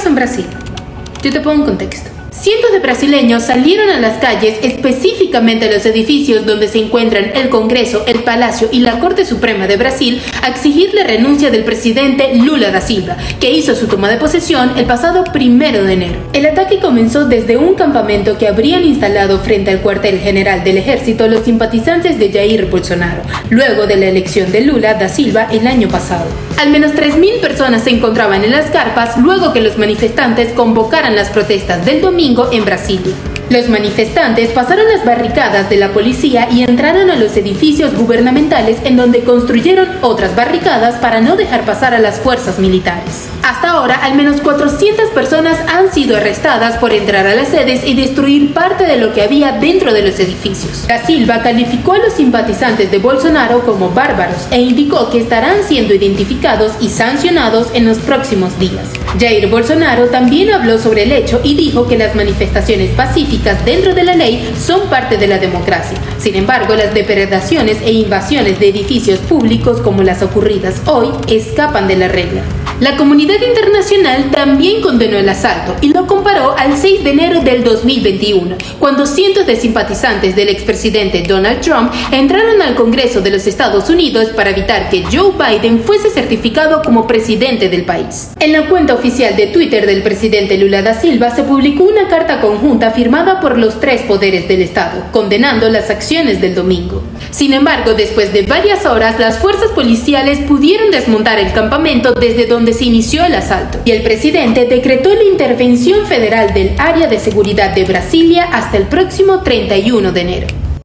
pasó en Brasil? Yo te pongo en contexto. Cientos de brasileños salieron a las calles, específicamente a los edificios donde se encuentran el Congreso, el Palacio y la Corte Suprema de Brasil, a exigir la renuncia del presidente Lula da Silva, que hizo su toma de posesión el pasado primero de enero. El ataque comenzó desde un campamento que habrían instalado frente al cuartel general del ejército los simpatizantes de Jair Bolsonaro, luego de la elección de Lula da Silva el año pasado. Al menos 3.000 personas se encontraban en las carpas luego que los manifestantes convocaran las protestas del domingo en Brasilia. Los manifestantes pasaron las barricadas de la policía y entraron a los edificios gubernamentales en donde construyeron otras barricadas para no dejar pasar a las fuerzas militares. Hasta ahora, al menos 400 personas han sido arrestadas por entrar a las sedes y destruir parte de lo que había dentro de los edificios. Da Silva calificó a los simpatizantes de Bolsonaro como bárbaros e indicó que estarán siendo identificados y sancionados en los próximos días. Jair Bolsonaro también habló sobre el hecho y dijo que las manifestaciones pacíficas dentro de la ley son parte de la democracia. Sin embargo, las depredaciones e invasiones de edificios públicos como las ocurridas hoy escapan de la regla. La comunidad internacional también condenó el asalto y lo comparó al 6 de enero del 2021, cuando cientos de simpatizantes del expresidente Donald Trump entraron al Congreso de los Estados Unidos para evitar que Joe Biden fuese certificado como presidente del país. En la cuenta oficial de Twitter del presidente Lula da Silva se publicó una carta conjunta firmada por los tres poderes del Estado, condenando las acciones del domingo. Sin embargo, después de varias horas, las fuerzas policiales pudieron desmontar el campamento desde se inició el asalto, y el presidente decretó la intervención federal del área de seguridad de Brasilia hasta el próximo 31 de enero.